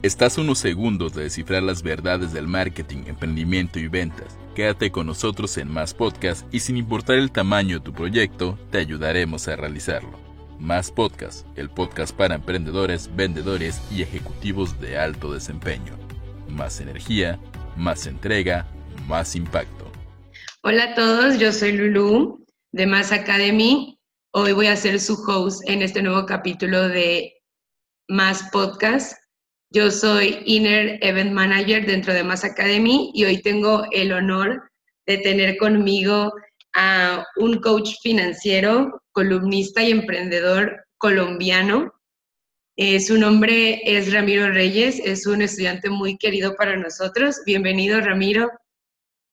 Estás unos segundos de descifrar las verdades del marketing, emprendimiento y ventas. Quédate con nosotros en Más Podcast y sin importar el tamaño de tu proyecto, te ayudaremos a realizarlo. Más Podcast, el podcast para emprendedores, vendedores y ejecutivos de alto desempeño. Más energía, más entrega, más impacto. Hola a todos, yo soy Lulu de Más Academy. Hoy voy a ser su host en este nuevo capítulo de Más Podcast yo soy Inner Event Manager dentro de Mass Academy y hoy tengo el honor de tener conmigo a un coach financiero, columnista y emprendedor colombiano. Eh, su nombre es Ramiro Reyes, es un estudiante muy querido para nosotros. Bienvenido, Ramiro.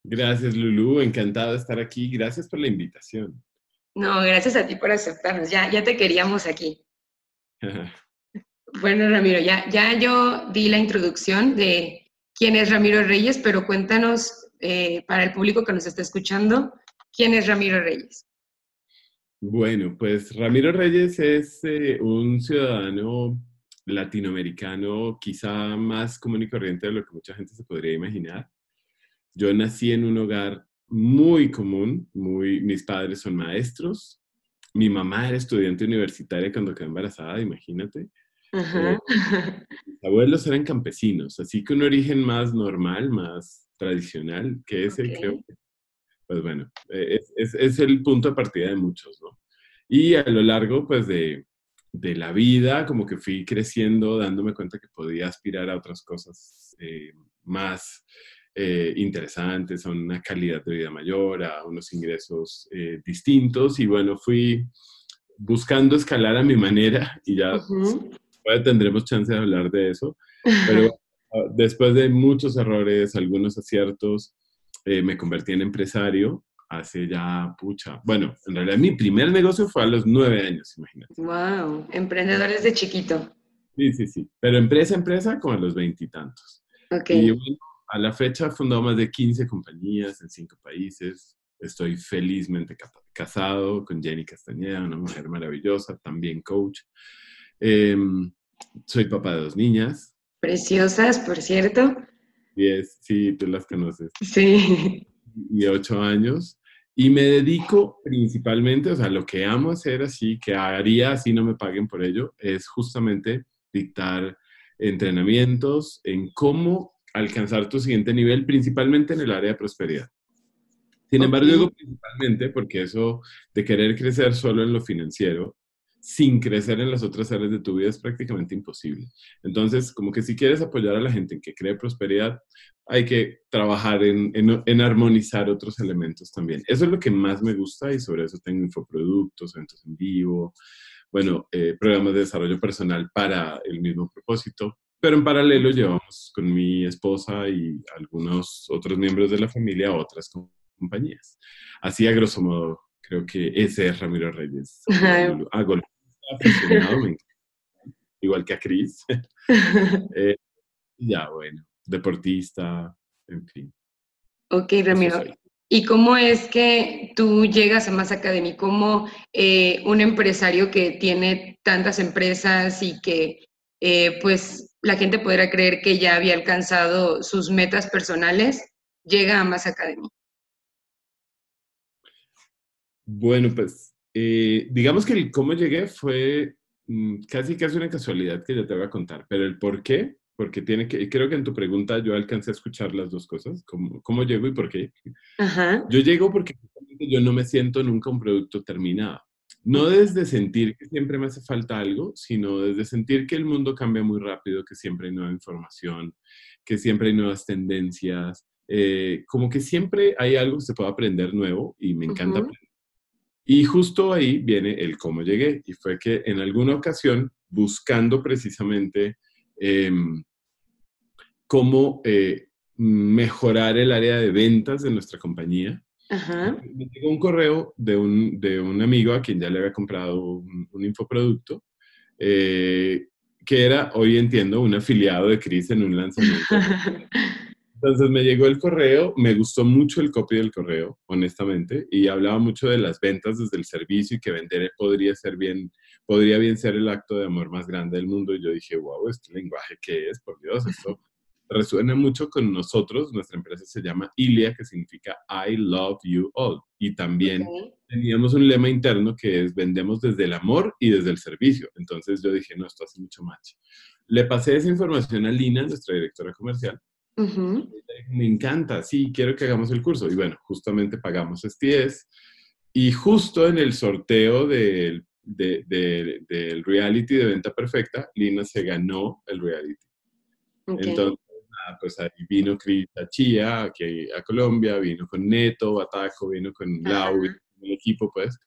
Gracias, Lulu. Encantado de estar aquí. Gracias por la invitación. No, gracias a ti por aceptarnos. Ya, ya te queríamos aquí. Bueno, Ramiro, ya, ya yo di la introducción de quién es Ramiro Reyes, pero cuéntanos eh, para el público que nos está escuchando, ¿quién es Ramiro Reyes? Bueno, pues Ramiro Reyes es eh, un ciudadano latinoamericano quizá más común y corriente de lo que mucha gente se podría imaginar. Yo nací en un hogar muy común, muy, mis padres son maestros, mi mamá era estudiante universitaria cuando quedó embarazada, imagínate. Mis abuelos eran campesinos, así que un origen más normal, más tradicional que ese, creo que, pues bueno, e, es, es, el punto de partida de muchos, ¿no? Y a lo largo, pues, de, de la vida, como que fui creciendo, dándome cuenta que podía aspirar a otras cosas eh, más eh, interesantes, a una calidad de vida mayor, a unos ingresos eh, distintos, y bueno, fui buscando escalar a mi manera y ya tendremos chance de hablar de eso, pero ah, después de muchos errores, algunos aciertos, eh, me convertí en empresario hace ya, pucha, bueno, en realidad mi primer negocio fue a los nueve años, imagínate. Wow, emprendedores de chiquito. Sí, sí, sí, pero empresa, empresa, como a los veintitantos. Ok. Y bueno, a la fecha he fundado más de 15 compañías en cinco países. Estoy felizmente casado con Jenny Castañeda, una mujer maravillosa, también coach. Em, soy papá de dos niñas. Preciosas, por cierto. Diez, sí, tú las conoces. Sí. Y ocho años. Y me dedico principalmente, o sea, lo que amo hacer así, que haría así no me paguen por ello, es justamente dictar entrenamientos en cómo alcanzar tu siguiente nivel, principalmente en el área de prosperidad. Sin embargo, digo principalmente porque eso de querer crecer solo en lo financiero sin crecer en las otras áreas de tu vida es prácticamente imposible. Entonces, como que si quieres apoyar a la gente en que cree prosperidad, hay que trabajar en, armonizar otros elementos también. Eso es lo que más me gusta y sobre eso tengo infoproductos, eventos en vivo, bueno, eh, programas de desarrollo personal para el mismo propósito. Pero en paralelo llevamos con mi esposa y algunos otros miembros de la familia a otras compañías. Así a grosso modo, creo que ese es Ramiro Reyes. Hago igual que a Cris. Eh, ya, bueno, deportista, en fin. Ok, Ramiro. ¿Y cómo es que tú llegas a Más Academy como eh, un empresario que tiene tantas empresas y que eh, pues la gente podrá creer que ya había alcanzado sus metas personales, llega a Más Academy? Bueno, pues eh, digamos que el cómo llegué fue mm, casi casi una casualidad que ya te voy a contar, pero el por qué, porque tiene que, creo que en tu pregunta yo alcancé a escuchar las dos cosas, cómo, cómo llego y por qué. Yo llego porque yo no me siento nunca un producto terminado. No desde sentir que siempre me hace falta algo, sino desde sentir que el mundo cambia muy rápido, que siempre hay nueva información, que siempre hay nuevas tendencias, eh, como que siempre hay algo que se puede aprender nuevo y me encanta aprender y justo ahí viene el cómo llegué. Y fue que en alguna ocasión, buscando precisamente em, cómo eh, mejorar el área de ventas de nuestra compañía, me llegó un correo de un, de un, amigo a quien ya le había comprado un, infoproducto, eh, que era, hoy entiendo, un afiliado de Cris en un lanzamiento. Entonces me llegó el correo, me gustó mucho el copy del correo, honestamente, y hablaba mucho de las ventas desde el servicio y que vender podría ser bien podría bien ser el acto de amor más grande del mundo. Y yo dije, wow, ¿este lenguaje qué es? Por Dios, esto resuena mucho con nosotros. Nuestra empresa se llama ILIA, que significa I love you all. Y también teníamos un lema interno que es vendemos desde el amor y desde el servicio. Entonces yo dije, no, esto hace mucho match. Le pasé esa información a Lina, nuestra directora comercial. Me encanta, sí, quiero que hagamos el curso. Y bueno, justamente pagamos STS. Y justo en el sorteo del, del reality de venta perfecta, Lina se ganó el reality. Entonces, pues ahí vino Cris Chía, aquí a Colombia, vino con Neto, Bataco, vino con Lau, el equipo, pues.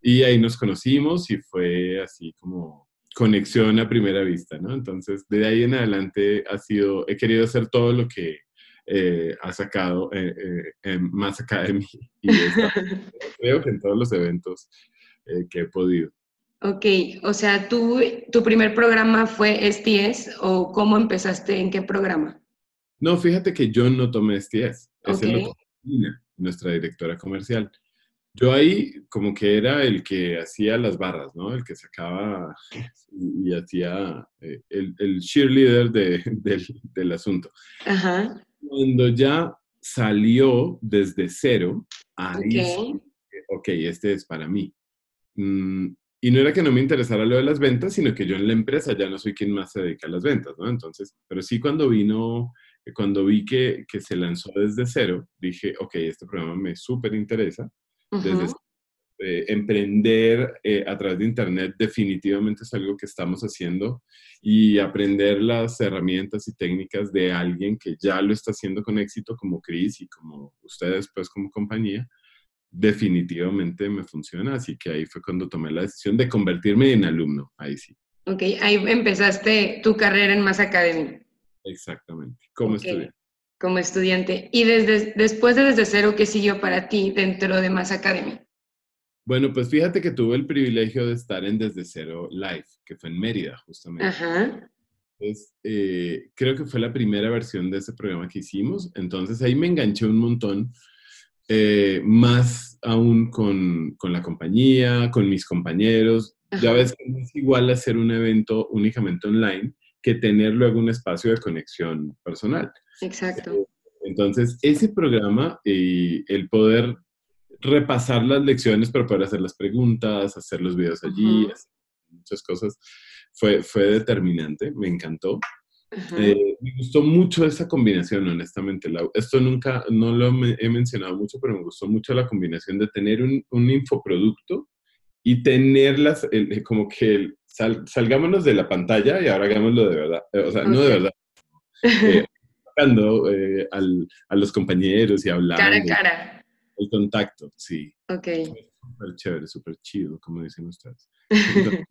Y ahí nos conocimos y fue así como conexión a primera vista, ¿no? Entonces, de ahí en adelante ha sido, he querido hacer todo lo que eh, ha sacado eh, eh, Más Academy y creo que en todos los eventos que he podido. Ok, o sea, ¿tú, ¿tu primer programa fue STS o cómo empezaste? ¿En qué programa? No, fíjate que yo no tomé STS. Ese lo tomó nuestra directora comercial. Yo ahí como que era el que hacía las barras, ¿no? El que sacaba y, hacía eh, el, el, cheerleader del, asunto. Ajá. Cuando ya salió desde cero, ahí, okay. ok, este es para mí. Mm, y no era que no me interesara lo de las ventas, sino que yo en la empresa ya no soy quien más se dedica a las ventas, ¿no? Entonces, pero sí cuando vino, cuando vi que, que se lanzó desde cero, dije, ok, este programa me súper interesa desde eh, emprender eh, a través de Internet definitivamente es algo que estamos haciendo y aprender las herramientas y técnicas de alguien que ya lo está haciendo con éxito como Chris y como ustedes pues como compañía, definitivamente me funciona. Así que ahí fue cuando tomé la decisión de convertirme en alumno, ahí sí. Ok, ahí empezaste tu carrera en Más Academy. Exactamente, como estudiante como estudiante. Y desde, después de Desde Cero, ¿qué siguió para ti dentro de Más Academy? Bueno, pues fíjate que tuve el privilegio de estar en Desde Cero Live, que fue en Mérida, justamente. Ajá. Entonces, eh, creo que fue la primera versión de ese programa que hicimos. Entonces ahí me enganché un montón, eh, más aún con, con, la compañía, con mis compañeros. Ya ves que es igual hacer un evento únicamente online que tener luego un espacio de conexión personal. Exacto. Entonces, ese programa y el poder repasar las lecciones para poder hacer las preguntas, hacer los videos allí, muchas cosas, fue, fue determinante, me encantó. Eh, me gustó mucho esa combinación, honestamente. esto nunca, no lo he mencionado mucho, pero me gustó mucho la combinación de tener un, un infoproducto y tenerlas, como que salgámonos de la pantalla y ahora hagámoslo de verdad. O sea, no de verdad. Eh, eh, a los compañeros y hablando. Cara a cara. El contacto, sí. Ok. Súper chévere, súper chido, como dicen ustedes.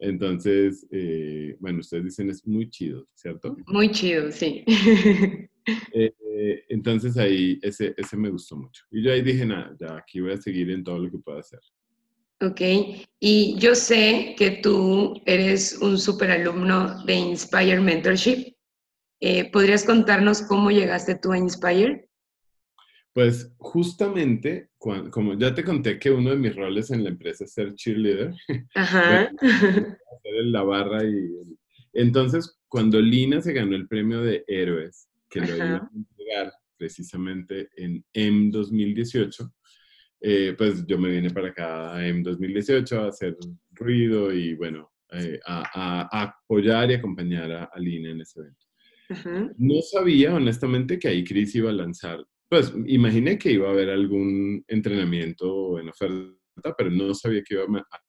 Entonces, eh, bueno, ustedes dicen es muy chido, ¿cierto? Muy chido, sí. Eh, entonces ahí, ese, ese me gustó mucho. Y yo ahí dije, nada, ya aquí voy a seguir en todo lo que pueda hacer. Ok, y yo sé que tú eres un super alumno de Inspire Mentorship. Eh, ¿Podrías contarnos cómo llegaste tú a Inspire? Pues justamente, como ya te conté que uno de mis roles en la empresa es ser cheerleader, Ajá. hacer la barra y... Entonces, cuando Lina se ganó el premio de héroes, que lo iba a entregar precisamente en M 2018, eh, pues yo me vine para acá en 2018 a hacer ruido y bueno, eh, a, apoyar y acompañar a, Lina en ese evento. No sabía honestamente que ahí Chris iba a lanzar, pues imaginé que iba a haber algún entrenamiento en oferta, pero no sabía que iba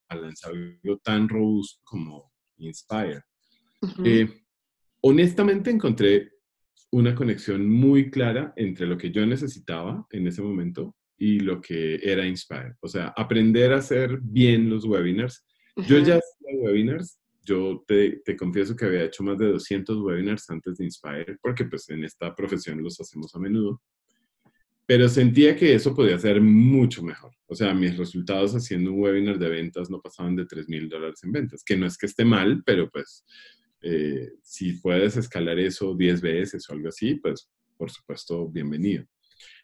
a, lanzar algo tan robusto como Inspire. Eh, honestamente encontré una conexión muy clara entre lo que yo necesitaba en ese momento y lo que era Inspire. O sea, aprender a hacer bien los webinars. Yo ya hacía webinars, yo te, confieso que había hecho más de 200 webinars antes de Inspire, porque pues en esta profesión los hacemos a menudo. Pero sentía que eso podía ser mucho mejor. O sea, mis resultados haciendo un webinar de ventas no pasaban de 3 mil dólares en ventas, que no es que esté mal, pero pues eh, si puedes escalar eso 10 veces o algo así, pues por supuesto, bienvenido.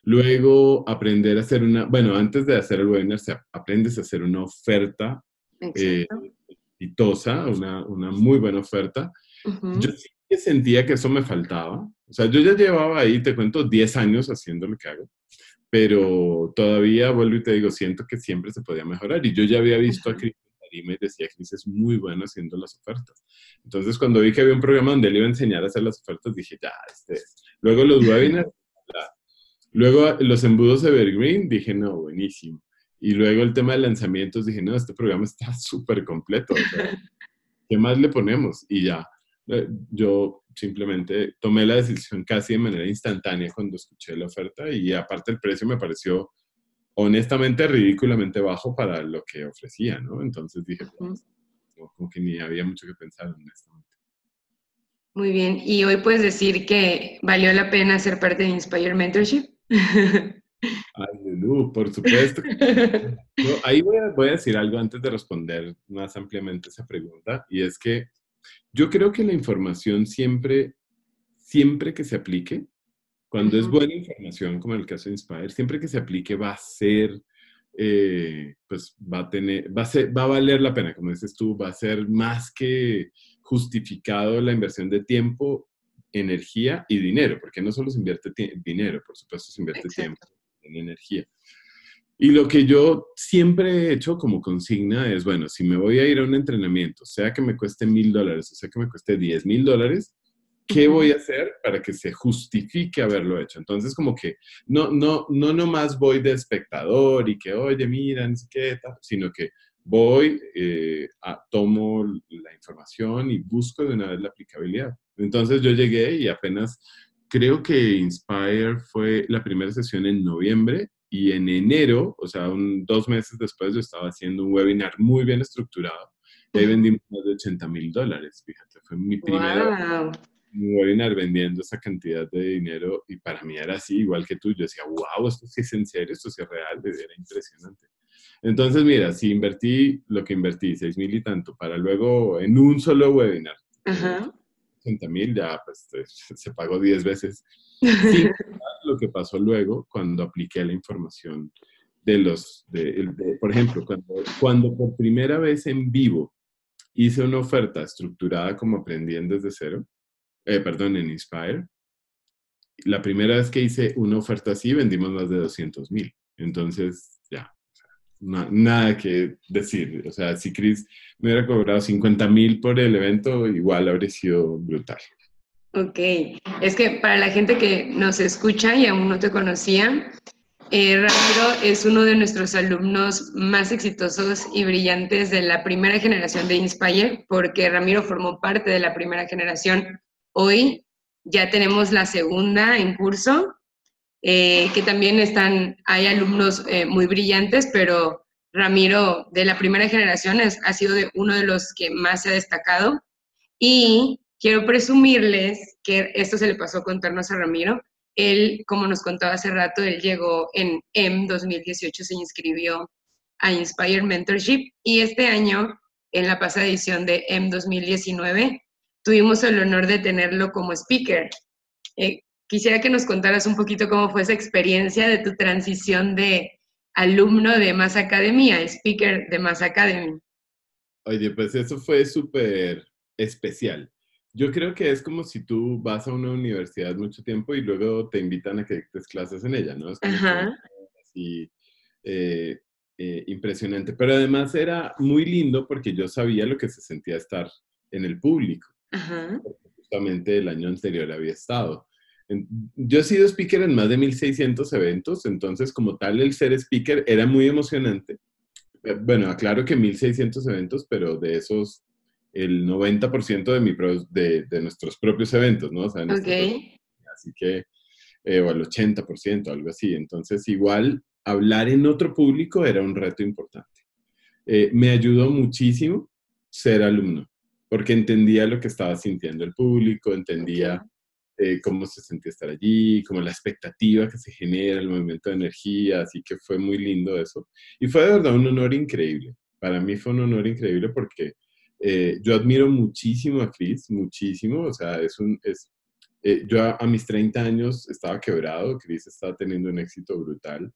Luego aprender a hacer una, bueno, antes de hacer el webinar, aprendes a hacer una oferta eh, exitosa, una, una muy buena oferta. Yo sí que sentía que eso me faltaba. O sea, yo ya llevaba ahí, te cuento, 10 años haciendo lo que hago, pero todavía, vuelvo y te digo, siento que siempre se podía mejorar. Y yo ya había visto a Cris y me decía, Cris es muy bueno haciendo las ofertas. Entonces, cuando vi que había un programa donde él iba a enseñar a hacer las ofertas, dije, ya, este es. Luego los webinars, luego los embudos Evergreen, dije, no, buenísimo. Y luego el tema de lanzamientos, dije, no, este programa está súper completo. ¿Qué más le ponemos? Y ya, eh, yo simplemente tomé la decisión casi de manera instantánea cuando escuché la oferta y aparte el precio me pareció honestamente ridículamente bajo para lo que ofrecía, ¿no? Entonces dije, pues, como que ni había mucho que pensar, honestamente. Muy bien, y hoy puedes decir que valió la pena ser parte de Inspire Mentorship. Ay, por supuesto. ahí voy a, voy a decir algo antes de responder más ampliamente esa pregunta, y es que yo creo que la información siempre, siempre que se aplique, cuando es buena información, como en el caso de Inspire, siempre que se aplique va a ser, eh, pues va a tener, va a ser, va a valer la pena, como dices tú, va a ser más que justificado la inversión de tiempo, energía y dinero, porque no solo se invierte dinero, por supuesto se invierte tiempo en energía. Y lo que yo siempre he hecho como consigna es, bueno, si me voy a ir a un entrenamiento, sea que me cueste mil dólares o sea que me cueste diez mil dólares, ¿qué voy a hacer para que se justifique haberlo hecho? Entonces, como que no, no, no nomás voy de espectador y que, oye, mira, no sé qué, sino que voy, eh, a, tomo la información y busco de una vez la aplicabilidad. Entonces, yo llegué y apenas, creo que Inspire fue la primera sesión en noviembre y en enero, o sea, un, dos meses después, yo estaba haciendo un webinar muy bien estructurado. Y ahí vendimos más de 80 mil dólares, fíjate. Fue mi primera webinar vendiendo esa cantidad de dinero y para mí era así, igual que tú. Yo decía, wow, esto sí es en serio, esto sí es real, era impresionante. Entonces, mira, si invertí lo que invertí, 6 mil y tanto, para luego en un solo webinar, Ajá. 80 mil, ya pues se pagó 10 veces. lo que pasó luego cuando apliqué la información de los, de, por ejemplo, cuando, cuando por primera vez en vivo hice una oferta estructurada como aprendiendo desde cero, eh, perdón, en Inspire, la primera vez que hice una oferta así vendimos más de 200 mil. Entonces, ya, nada que decir. O sea, si Chris me hubiera cobrado 50 mil por el evento, igual habría sido brutal. Ok, es que para la gente que nos escucha y aún no te conocía, eh, Ramiro es uno de nuestros alumnos más exitosos y brillantes de la primera generación de Inspire, porque Ramiro formó parte de la primera generación. Hoy ya tenemos la segunda en curso, eh, que también están, hay alumnos eh, muy brillantes, pero Ramiro de la primera generación ha sido uno de los que más se ha destacado. Y quiero presumirles que esto se le pasó a contarnos a Ramiro. Él, como nos contaba hace rato, él llegó en M 2018, se inscribió a Inspire Mentorship y este año, en la pasada edición de M 2019, tuvimos el honor de tenerlo como speaker. Eh, quisiera que nos contaras un poquito cómo fue esa experiencia de tu transición de alumno de Mass Academy a speaker de Mass Academy. Oye, pues eso fue súper especial. Yo creo que es como si tú vas a una universidad mucho tiempo y luego te invitan a que des clases en ella, ¿no? Es así eh, eh, impresionante. Pero además era muy lindo porque yo sabía lo que se sentía estar en el público. Ajá. justamente el año anterior había estado. Yo he sido speaker en más de 1600 eventos, entonces como tal el ser speaker era muy emocionante. Eh, bueno, aclaro que 1600 eventos, pero de esos el 90% de, mi de, de, nuestros propios eventos, ¿no? O sea, así que, eh, o el 80%, algo así. Entonces, igual, hablar en otro público era un reto importante. Eh, me ayudó muchísimo ser alumno, porque entendía lo que estaba sintiendo el público, entendía eh, cómo se sentía estar allí, como la expectativa que se genera, el movimiento de energía, así que fue muy lindo eso. Y fue de verdad un honor increíble. Para mí fue un honor increíble porque eh, yo admiro muchísimo a Chris, muchísimo, o sea, es un, es, eh, yo a, mis 30 años estaba quebrado, Chris estaba teniendo un éxito brutal.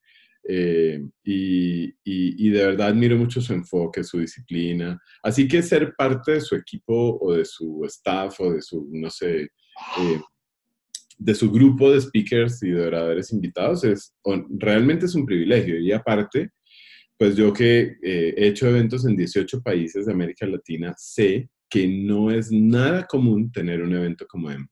Eh, y, y, de verdad admiro mucho su enfoque, su disciplina. Así que ser parte de su equipo o de su staff o de su, no sé, eh, de su grupo de speakers y de oradores invitados es realmente es un privilegio. Y aparte, pues yo que eh, he hecho eventos en 18 países de América Latina, sé que no es nada común tener un evento como EM.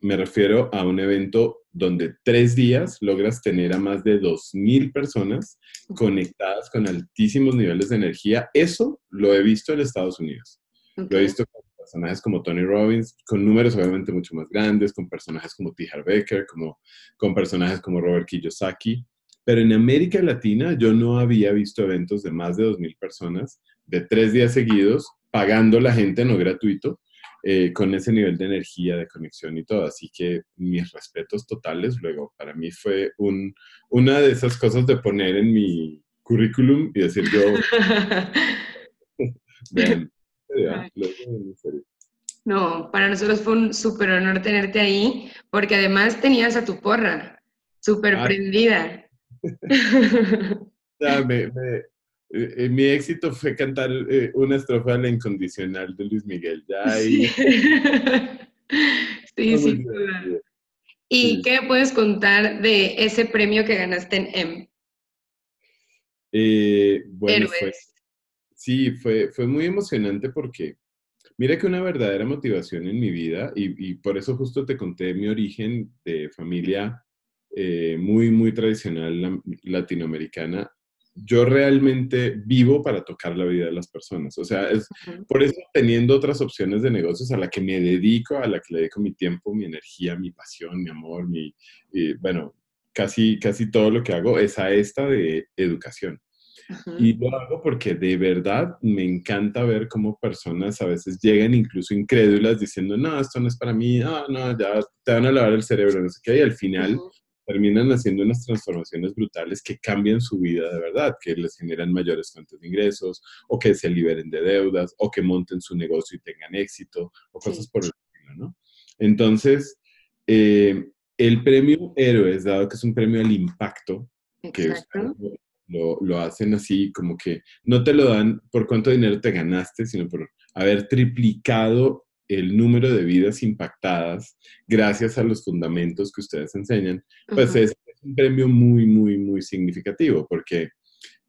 Me refiero a un evento donde tres días logras tener a más de 2.000 personas conectadas con altísimos niveles de energía. Eso lo he visto en Estados Unidos. Lo he visto con personajes como Tony Robbins, con números obviamente mucho más grandes, con personajes como T. Becker, como, con personajes como Robert Kiyosaki. Pero en América Latina yo no había visto eventos de más de 2.000 personas de tres días seguidos, pagando la gente no gratuito, eh, con ese nivel de energía, de conexión y todo. Así que mis respetos totales. Luego, para mí fue un, una de esas cosas de poner en mi currículum y decir yo, vean, no, para nosotros fue un súper honor tenerte ahí, porque además tenías a tu porra, súper ah. prendida. me, eh, eh, mi éxito fue cantar eh, una estrofa de la incondicional de Luis Miguel. Ya ahí. Sí, sí, ¿Y qué puedes contar de ese premio que ganaste en M? bueno, fue, sí, fue, fue muy emocionante porque mira que una verdadera motivación en mi vida, y, y por eso justo te conté mi origen de familia muy, muy tradicional latinoamericana, yo realmente vivo para tocar la vida de las personas. O sea, es por eso teniendo otras opciones de negocios a la que me dedico, a la que le dedico mi tiempo, mi energía, mi pasión, mi amor, mi, bueno, casi, casi todo lo que hago es a esta de educación. Y lo hago porque de verdad me encanta ver cómo personas a veces llegan incluso incrédulas diciendo, no, esto no es para mí, no, no, ya te van a lavar el cerebro, no sé qué, y al final terminan haciendo unas transformaciones brutales que cambian su vida de verdad, que les generan mayores fuentes de ingresos, o que se liberen de deudas, o que monten su negocio y tengan éxito, o cosas por el estilo, ¿no? Entonces, eh, el premio Héroes, dado que es un premio al impacto, que lo, lo, hacen así, como que no te lo dan por cuánto dinero te ganaste, sino por haber triplicado el número de vidas impactadas gracias a los fundamentos que ustedes enseñan, pues es, un premio muy, muy, muy significativo porque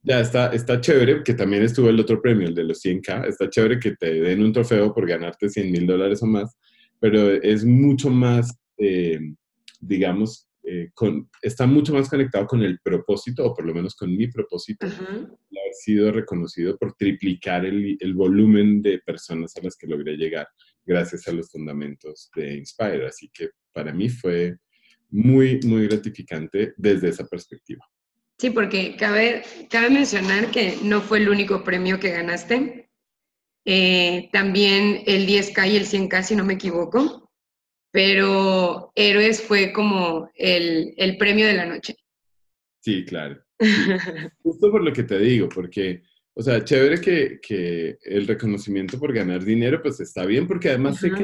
ya está, está chévere, que también estuvo el otro premio, el de los 100K, está chévere que te den un trofeo por ganarte 100 mil dólares o más, pero es mucho más, eh, digamos, eh, está mucho más conectado con el propósito, o por lo menos con mi propósito, de haber sido reconocido por triplicar el, el, volumen de personas a las que logré llegar gracias a los fundamentos de Inspire. Así que para mí fue muy, muy gratificante desde esa perspectiva. Sí, porque cabe, cabe mencionar que no fue el único premio que ganaste. Eh, también el 10K y el 100K, si no me equivoco. Pero Héroes fue como el, el premio de la noche. Sí, claro. Justo por lo que te digo, porque o sea, chévere que, el reconocimiento por ganar dinero, pues está bien, porque además sé que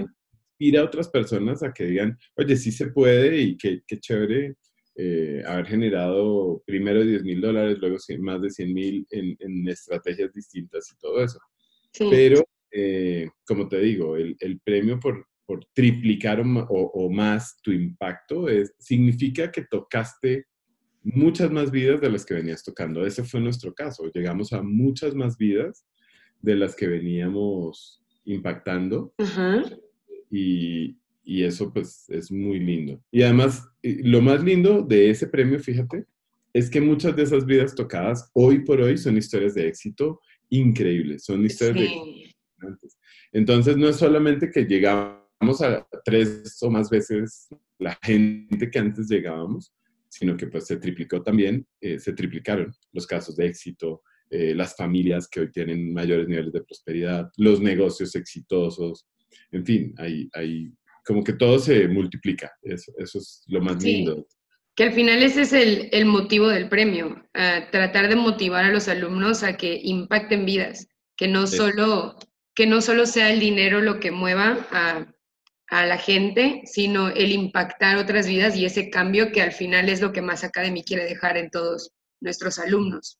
inspira a otras personas a que digan, oye, sí se puede y qué, chévere eh, haber generado primero 10 mil dólares, luego más de 100 mil en, estrategias distintas y todo eso. Pero, eh, como te digo, el, premio por, triplicar o, más tu impacto es, significa que tocaste muchas más vidas de las que venías tocando. Ese fue nuestro caso. Llegamos a muchas más vidas de las que veníamos impactando. y, y, eso pues es muy lindo. Y además, lo más lindo de ese premio, fíjate, es que muchas de esas vidas tocadas hoy por hoy son historias de éxito increíbles. Son historias de éxito. Entonces, no es solamente que llegamos a tres o más veces la gente que antes llegábamos, sino que pues se triplicó también, eh, se triplicaron los casos de éxito, eh, las familias que hoy tienen mayores niveles de prosperidad, los negocios exitosos, en fin, hay, hay como que todo se multiplica, eso, eso es lo más lindo. Que al final ese es el, el motivo del premio, tratar de motivar a los alumnos a que impacten vidas, que no, solo, que no solo sea el dinero lo que mueva a a la gente, sino el impactar otras vidas y ese cambio que al final es lo que más Academy quiere dejar en todos nuestros alumnos.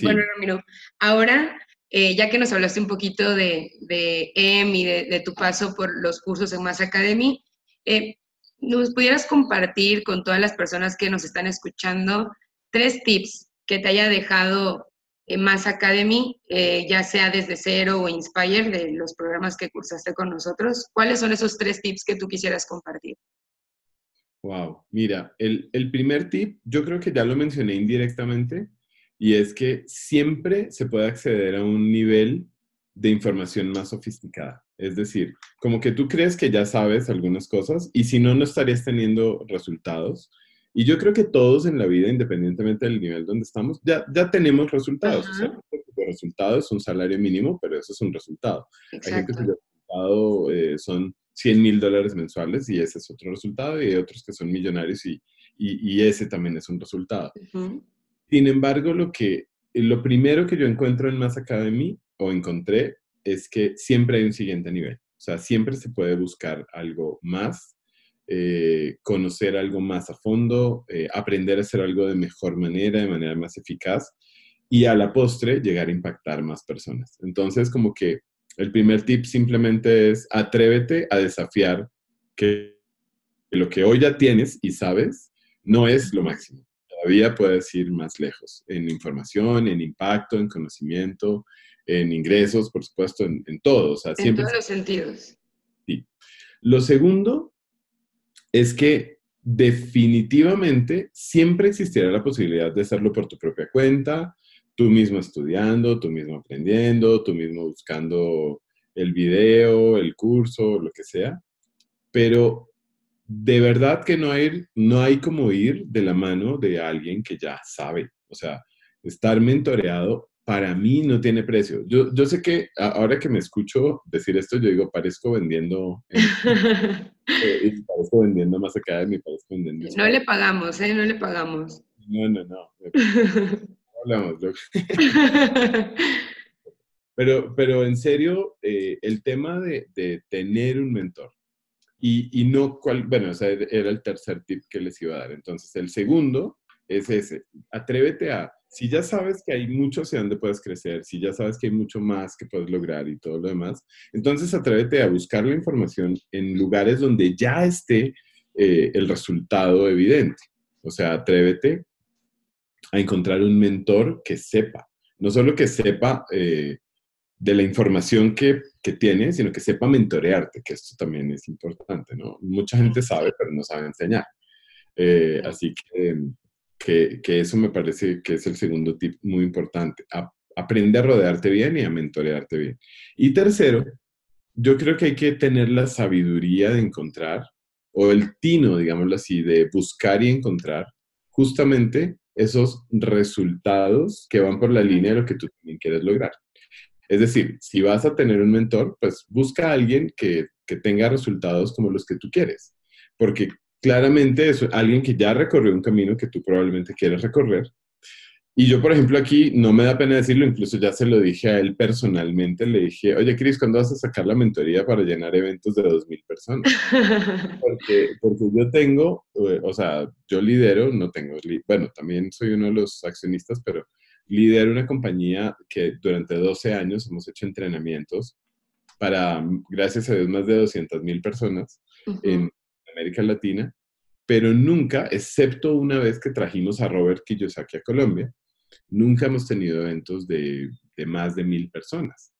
Bueno, Ramiro, ahora, eh, ya que nos hablaste un poquito de, de EM y de, tu paso por los cursos en Mass Academy, eh, ¿nos pudieras compartir con todas las personas que nos están escuchando tres tips que te haya dejado en Mass Academy, eh, ya sea desde cero o Inspire, de los programas que cursaste con nosotros? ¿Cuáles son esos tres tips que tú quisieras compartir? Wow, mira, el, el primer tip, yo creo que ya lo mencioné indirectamente, y es que siempre se puede acceder a un nivel de información más sofisticada. Es decir, como que tú crees que ya sabes algunas cosas y si no, no estarías teniendo resultados. Y yo creo que todos en la vida, independientemente del nivel donde estamos, ya, ya tenemos resultados. O sea, el resultado es un salario mínimo, pero eso es un resultado. Hay gente cuyo resultado eh, son 100 mil dólares mensuales y ese es otro resultado, y hay otros que son millonarios y, y, ese también es un resultado. Sin embargo, lo, que, lo primero que yo encuentro en Mass Academy o encontré es que siempre hay un siguiente nivel. O sea, siempre se puede buscar algo más, eh, conocer algo más a fondo, eh, aprender a hacer algo de mejor manera, de manera más eficaz y a la postre llegar a impactar más personas. Entonces, como que el primer tip simplemente es atrévete a desafiar que lo que hoy ya tienes y sabes no es lo máximo todavía puedes ir más lejos en información, en impacto, en conocimiento, en ingresos, por supuesto, en, en todo. en todos los sentidos. Sí. Lo segundo es que definitivamente siempre existirá la posibilidad de hacerlo por tu propia cuenta, tú mismo estudiando, tú mismo aprendiendo, tú mismo buscando el video, el curso, lo que sea. Pero de verdad que no hay, no hay como ir de la mano de alguien que ya sabe. O sea, estar mentoreado para mí no tiene precio. Yo, yo sé que ahora que me escucho decir esto, yo digo, parezco vendiendo, eh, parezco vendiendo más acá de mi, parezco vendiendo. No le pagamos, ¿eh? No le pagamos. No, no, no. hablamos. Pero, pero en serio, eh, el tema de, de tener un mentor, y, no cuál, bueno, o sea, era el tercer tip que les iba a dar. Entonces, el segundo es ese, atrévete a, si ya sabes que hay mucho hacia donde puedes crecer, si ya sabes que hay mucho más que puedes lograr y todo lo demás, entonces atrévete a buscar la información en lugares donde ya esté eh, el resultado evidente. O sea, atrévete a encontrar un mentor que sepa, no solo que sepa eh, de la información que, que, tiene, sino que sepa mentorearte, que esto también es importante, ¿no? Mucha gente sabe, pero no sabe enseñar. Eh, así que, que, eso me parece que es el segundo tip muy importante. aprende a rodearte bien y a mentorearte bien. Y tercero, yo creo que hay que tener la sabiduría de encontrar, o el tino, digámoslo así, de buscar y encontrar justamente esos resultados que van por la línea de lo que tú también quieres lograr. Es decir, si vas a tener un mentor, pues busca a alguien que, tenga resultados como los que tú quieres, porque claramente es alguien que ya recorrió un camino que tú probablemente quieres recorrer. Y yo, por ejemplo, aquí no me da pena decirlo, incluso ya se lo dije a él personalmente, le dije, oye, Cris, ¿cuándo vas a sacar la mentoría para llenar eventos de 2.000 personas? Porque, porque yo tengo, eh, o sea, yo lidero, no tengo, bueno, también soy uno de los accionistas, pero lidero una compañía que durante 12 años hemos hecho entrenamientos para, gracias a Dios, más de 200 mil personas en América Latina, pero nunca, excepto una vez que trajimos a Robert Kiyosaki a Colombia, nunca hemos tenido eventos de, de más de mil personas.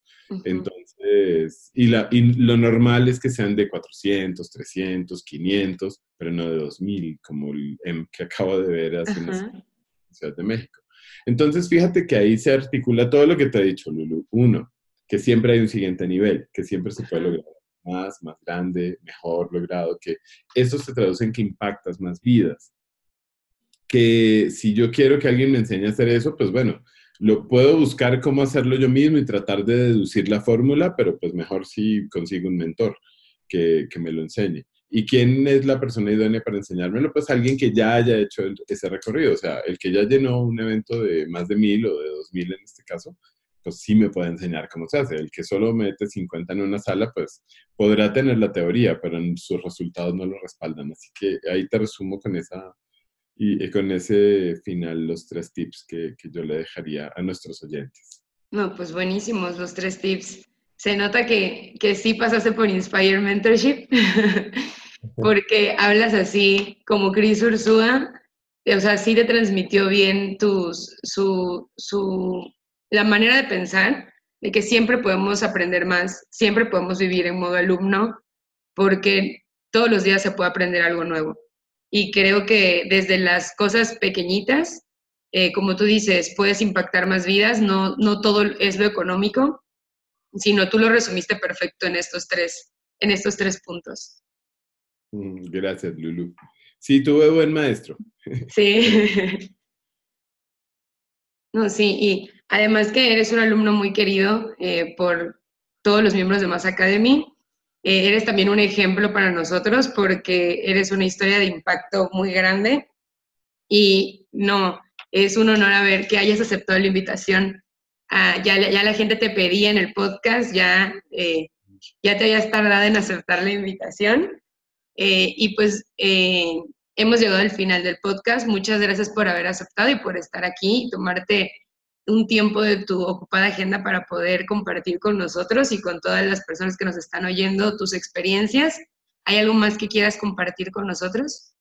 Entonces, y, la, y, lo normal es que sean de 400, 300, 500, pero no de 2000, como el que acabo de ver hace en la Ciudad de México. Entonces, fíjate que ahí se articula todo lo que te he dicho, Lulu. Uno, que siempre hay un siguiente nivel, que siempre se puede lograr más, más grande, mejor logrado, que eso se traduce en que impactas más vidas. Que si yo quiero que alguien me enseñe a hacer eso, pues bueno, lo puedo buscar cómo hacerlo yo mismo y tratar de deducir la fórmula, pero pues mejor si consigo un mentor que, que me lo enseñe. ¿Y quién es la persona idónea para enseñármelo? Pues alguien que ya haya hecho ese recorrido. O sea, el que ya llenó un evento de más de mil o de dos mil en este caso, pues sí me puede enseñar cómo se hace. El que solo mete 50 en una sala, pues podrá tener la teoría, pero sus resultados no lo respaldan. Así que ahí te resumo con esa, Y, con ese final, los tres tips que, que yo le dejaría a nuestros oyentes. No, pues buenísimos los tres tips. Se nota que, que sí pasaste por Inspire Mentorship, porque hablas así como Chris Ursúa, o sea, sí te transmitió bien tus, su, su, la manera de pensar, de que siempre podemos aprender más, siempre podemos vivir en modo alumno, porque todos los días se puede aprender algo nuevo. Y creo que desde las cosas pequeñitas, eh, como tú dices, puedes impactar más vidas, no, no todo es lo económico, sino tú lo resumiste perfecto en estos tres, en estos tres puntos. Mm, gracias, Lulu. Sí, tuve buen maestro. Sí. No, sí, y además que eres un alumno muy querido eh, por todos los miembros de Mass Academy. Eh, eres también un ejemplo para nosotros porque eres una historia de impacto muy grande y no, es un honor a ver que hayas aceptado la invitación. Ah, ya, ya la gente te pedía en el podcast, ya, eh, ya te hayas tardado en aceptar la invitación. y pues hemos llegado al final del podcast. Muchas gracias por haber aceptado y por estar aquí y tomarte un tiempo de tu ocupada agenda para poder compartir con nosotros y con todas las personas que nos están oyendo tus experiencias. ¿Hay algo más que quieras compartir con nosotros?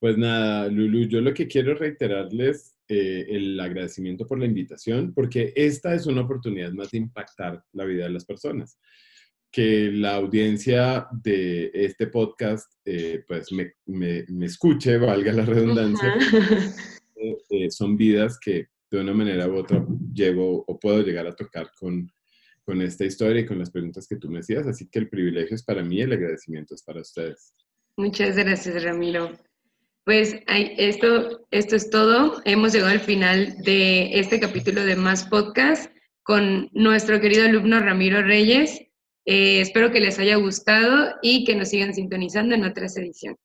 Pues nada, Lulu, yo lo que quiero reiterarles eh, el agradecimiento por la invitación, porque esta es una oportunidad más de impactar la vida de las personas que la audiencia de este podcast eh, pues me, me, escuche, valga la redundancia. Eh, eh, son vidas que de una manera u otra llego o puedo llegar a tocar con, con esta historia y con las preguntas que tú me hacías. Así que el privilegio es para mí, el agradecimiento es para ustedes. Muchas gracias, Ramiro. Pues esto, esto es todo. Hemos llegado al final de este capítulo de Más Podcast con nuestro querido alumno Ramiro Reyes. Eh, espero que les haya gustado y que nos sigan sintonizando en otras ediciones.